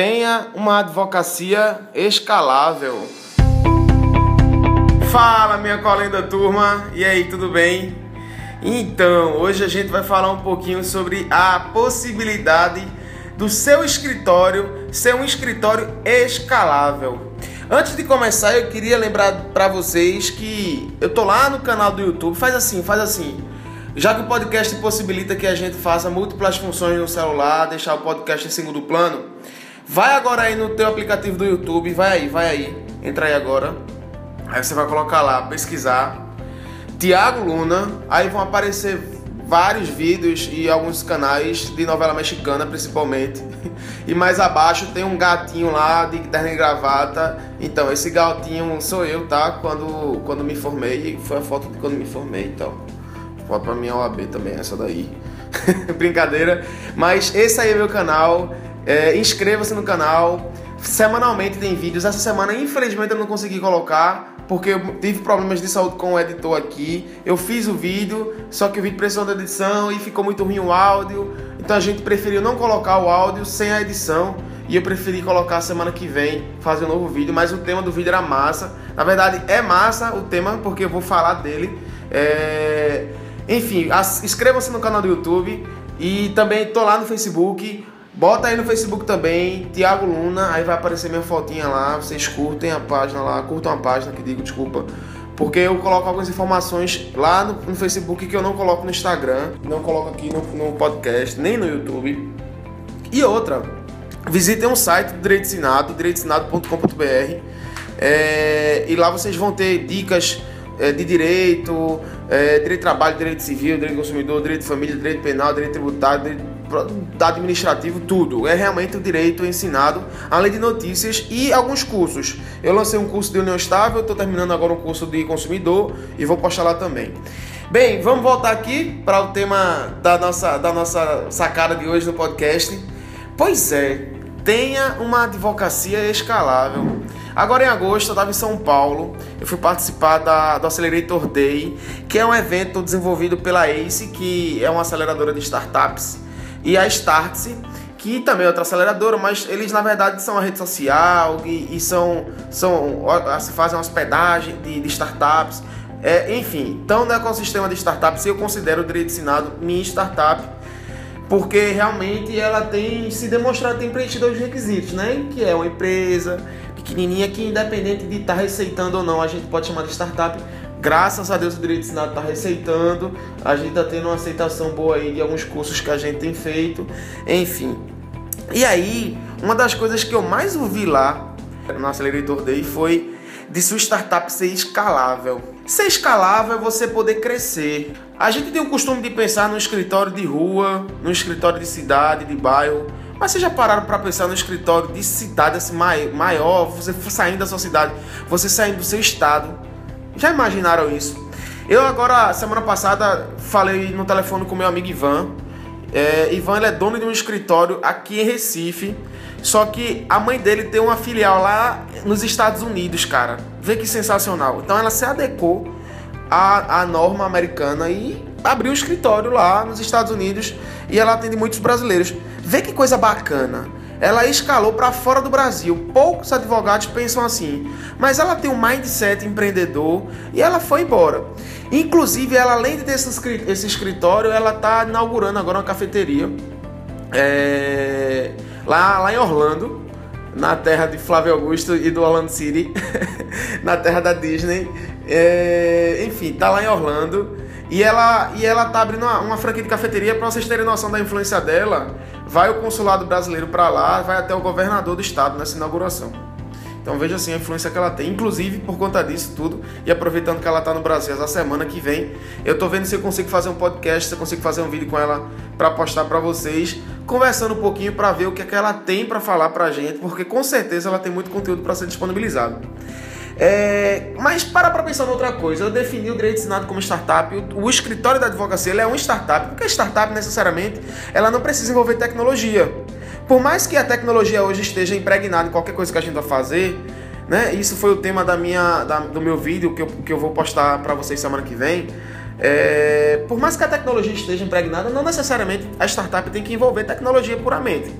Tenha uma advocacia escalável. Fala, minha colega turma, e aí, tudo bem? Então, hoje a gente vai falar um pouquinho sobre a possibilidade do seu escritório ser um escritório escalável. Antes de começar, eu queria lembrar para vocês que eu tô lá no canal do YouTube. Faz assim, faz assim. Já que o podcast possibilita que a gente faça múltiplas funções no celular, deixar o podcast em segundo plano, vai agora aí no teu aplicativo do YouTube, vai aí, vai aí, entra aí agora. Aí você vai colocar lá, pesquisar Tiago Luna, aí vão aparecer vários vídeos e alguns canais de novela mexicana, principalmente. E mais abaixo tem um gatinho lá de terno e gravata. Então, esse gatinho sou eu, tá? Quando, quando me formei, foi a foto de quando me formei, então. Foto pra minha OAB também, essa daí. Brincadeira. Mas esse aí é meu canal. É, Inscreva-se no canal. Semanalmente tem vídeos. Essa semana, infelizmente, eu não consegui colocar porque eu tive problemas de saúde com o editor aqui. Eu fiz o vídeo, só que o vídeo precisou da edição e ficou muito ruim o áudio. Então a gente preferiu não colocar o áudio sem a edição. E eu preferi colocar semana que vem, fazer um novo vídeo. Mas o tema do vídeo era massa. Na verdade, é massa o tema, porque eu vou falar dele. É... Enfim, inscrevam-se no canal do YouTube. E também tô lá no Facebook. Bota aí no Facebook também, Tiago Luna, aí vai aparecer minha fotinha lá, vocês curtem a página lá, curtam a página que digo, desculpa. Porque eu coloco algumas informações lá no, no Facebook que eu não coloco no Instagram, não coloco aqui no, no podcast, nem no YouTube. E outra, visitem um site do Direito Ensinado, direitoensinado.com.br é, e lá vocês vão ter dicas é, de direito, é, direito de trabalho, direito civil, direito do consumidor, direito de família, direito penal, direito tributário, direito administrativo, tudo. É realmente o direito ensinado, além de notícias e alguns cursos. Eu lancei um curso de união estável, estou terminando agora um curso de consumidor e vou postar lá também. Bem, vamos voltar aqui para o tema da nossa, da nossa sacada de hoje no podcast. Pois é, tenha uma advocacia escalável. Agora em agosto eu estava em São Paulo, eu fui participar da, do Accelerator Day, que é um evento desenvolvido pela ACE, que é uma aceleradora de startups e a Startse, que também é outra aceleradora, mas eles na verdade são uma rede social e, e são, são fazem hospedagem de, de startups. É, enfim, então no ecossistema de startups eu considero o direito ensinado minha startup, porque realmente ela tem se demonstrado tem preenchido os requisitos, né? Que é uma empresa pequenininha que independente de estar tá receitando ou não, a gente pode chamar de startup, Graças a Deus o Direito Ensinado está receitando, a gente está tendo uma aceitação boa aí de alguns cursos que a gente tem feito, enfim. E aí, uma das coisas que eu mais ouvi lá no Accelerator Day foi de sua startup ser escalável. Ser escalável é você poder crescer. A gente tem o costume de pensar no escritório de rua, no escritório de cidade, de bairro, mas vocês já pararam para pensar no escritório de cidade assim, maior, você saindo da sua cidade, você saindo do seu estado, já imaginaram isso? Eu agora, semana passada, falei no telefone com meu amigo Ivan. É, Ivan ele é dono de um escritório aqui em Recife. Só que a mãe dele tem uma filial lá nos Estados Unidos, cara. Vê que sensacional. Então ela se adequou à, à norma americana e abriu um escritório lá nos Estados Unidos e ela atende muitos brasileiros. Vê que coisa bacana ela escalou para fora do Brasil. Poucos advogados pensam assim, mas ela tem um mindset empreendedor e ela foi embora. Inclusive, ela além de ter esse escritório, ela está inaugurando agora uma cafeteria é, lá, lá em Orlando, na terra de Flávio Augusto e do Orlando City, na terra da Disney. É, enfim, tá lá em Orlando. E ela, e ela tá abrindo uma, uma franquia de cafeteria para vocês terem noção da influência dela vai o consulado brasileiro para lá, vai até o governador do estado nessa inauguração. Então veja assim a influência que ela tem, inclusive por conta disso tudo, e aproveitando que ela está no Brasil essa semana que vem, eu estou vendo se eu consigo fazer um podcast, se eu consigo fazer um vídeo com ela para postar para vocês, conversando um pouquinho para ver o que, é que ela tem para falar para a gente, porque com certeza ela tem muito conteúdo para ser disponibilizado. É, mas para para pensar em outra coisa. Eu defini o direito ensinado como startup. O, o escritório da advocacia é um startup, porque startup necessariamente ela não precisa envolver tecnologia. Por mais que a tecnologia hoje esteja impregnada em qualquer coisa que a gente vai fazer, né? Isso foi o tema da minha, da, do meu vídeo que eu, que eu vou postar para vocês semana que vem. É, por mais que a tecnologia esteja impregnada, não necessariamente a startup tem que envolver tecnologia puramente.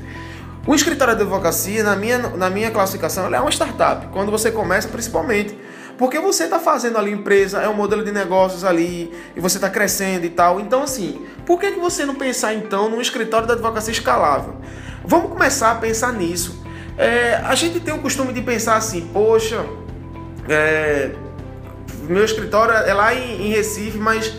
O escritório de advocacia, na minha, na minha classificação, é uma startup. Quando você começa, principalmente. Porque você está fazendo ali empresa, é um modelo de negócios ali, e você está crescendo e tal. Então, assim, por que, que você não pensar então num escritório de advocacia escalável? Vamos começar a pensar nisso. É, a gente tem o costume de pensar assim, poxa, é, meu escritório é lá em, em Recife, mas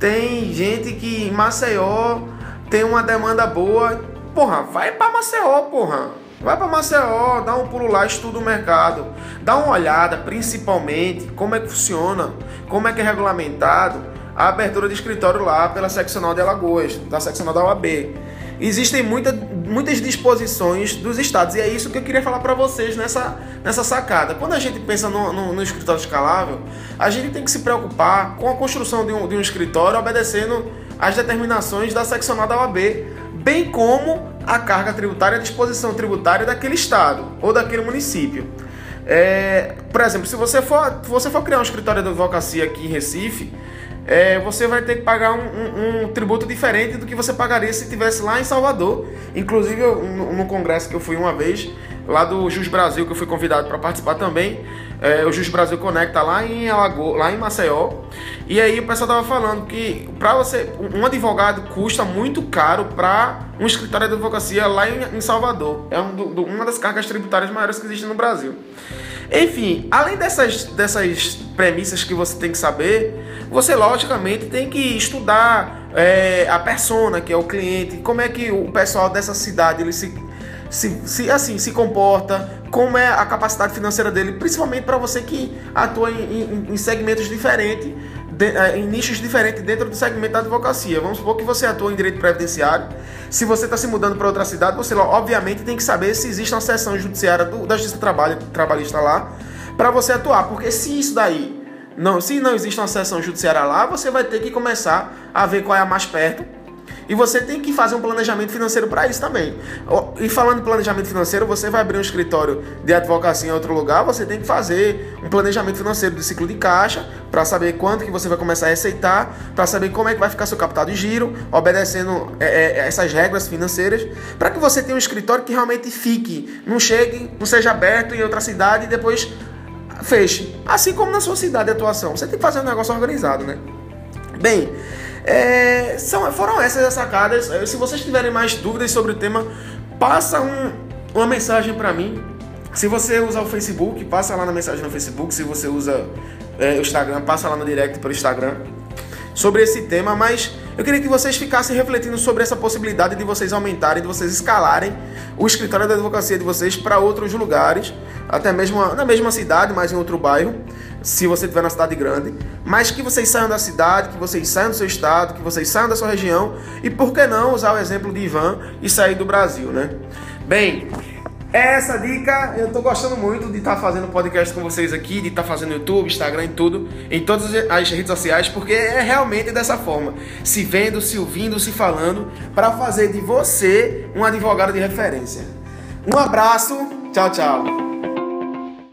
tem gente que em Maceió tem uma demanda boa Porra, vai para Maceió, porra. Vai para Maceió, dá um pulo lá, estuda o mercado, dá uma olhada, principalmente, como é que funciona, como é que é regulamentado a abertura de escritório lá pela seccional de Alagoas, da seccional da UAB. Existem muita, muitas disposições dos estados e é isso que eu queria falar para vocês nessa, nessa sacada. Quando a gente pensa no, no, no, escritório escalável, a gente tem que se preocupar com a construção de um, de um escritório obedecendo às determinações da seccional da UAB bem como a carga tributária a disposição tributária daquele estado ou daquele município. É, por exemplo, se você for, você for criar um escritório de advocacia aqui em Recife, é, você vai ter que pagar um, um, um, tributo diferente do que você pagaria se estivesse lá em Salvador. Inclusive, eu, no, no, congresso que eu fui uma vez, lá do Jus Brasil, que eu fui convidado para participar também, é, o Jus Brasil Conecta lá em Alagoas, lá em Maceió. E aí o pessoal tava falando que para você um advogado custa muito caro para um escritório de advocacia lá em, em Salvador. É um do, uma das cargas tributárias maiores que existe no Brasil. Enfim, além dessas, dessas premissas que você tem que saber, você logicamente tem que estudar é, a persona, que é o cliente, como é que o pessoal dessa cidade ele se, se, se assim se comporta, como é a capacidade financeira dele, principalmente para você que atua em, em, em segmentos diferentes, de, é, em nichos diferentes dentro do segmento da advocacia. Vamos supor que você atua em direito previdenciário. Se você está se mudando para outra cidade, você obviamente tem que saber se existe uma seção judiciária do, da Justiça Trabalho, trabalhista lá, para você atuar. Porque se isso daí não, se não existe uma seção judiciária lá, você vai ter que começar a ver qual é a mais perto e você tem que fazer um planejamento financeiro para isso também. E falando em planejamento financeiro, você vai abrir um escritório de advocacia em outro lugar, você tem que fazer um planejamento financeiro do ciclo de caixa para saber quanto que você vai começar a receitar, para saber como é que vai ficar seu capital de giro, obedecendo é, é, essas regras financeiras, para que você tenha um escritório que realmente fique, não chegue, não seja aberto em outra cidade e depois feche. Assim como na sua cidade de atuação. Você tem que fazer um negócio organizado, né? Bem, é, são, foram essas as sacadas. É, se vocês tiverem mais dúvidas sobre o tema, passa um, uma mensagem para mim. Se você usa o Facebook, passa lá na mensagem no Facebook. Se você usa é, o Instagram, passa lá no direct pelo Instagram sobre esse tema. Mas eu queria que vocês ficassem refletindo sobre essa possibilidade de vocês aumentarem, de vocês escalarem o escritório da advocacia de vocês para outros lugares, até mesmo na mesma cidade, mas em outro bairro se você estiver na cidade grande, mas que vocês saiam da cidade, que vocês saiam do seu estado, que vocês saiam da sua região e por que não usar o exemplo de Ivan e sair do Brasil, né? Bem, essa dica eu tô gostando muito de estar tá fazendo podcast com vocês aqui, de estar tá fazendo YouTube, Instagram e tudo, em todas as redes sociais, porque é realmente dessa forma, se vendo, se ouvindo, se falando, para fazer de você um advogado de referência. Um abraço, tchau, tchau.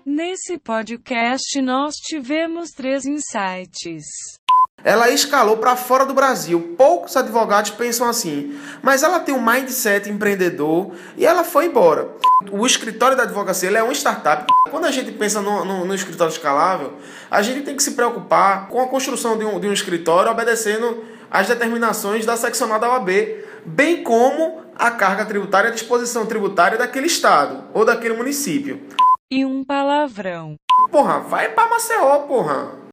Nesse podcast nós tivemos três insights. Ela escalou para fora do Brasil. Poucos advogados pensam assim, mas ela tem um mindset empreendedor e ela foi embora. O escritório da advocacia é uma startup. Quando a gente pensa no, no, no, escritório escalável, a gente tem que se preocupar com a construção de um, de um escritório obedecendo às determinações da seccional da OAB, bem como a carga tributária e a disposição tributária daquele estado ou daquele município e um palavrão. Porra, vai pra Maceió, porra.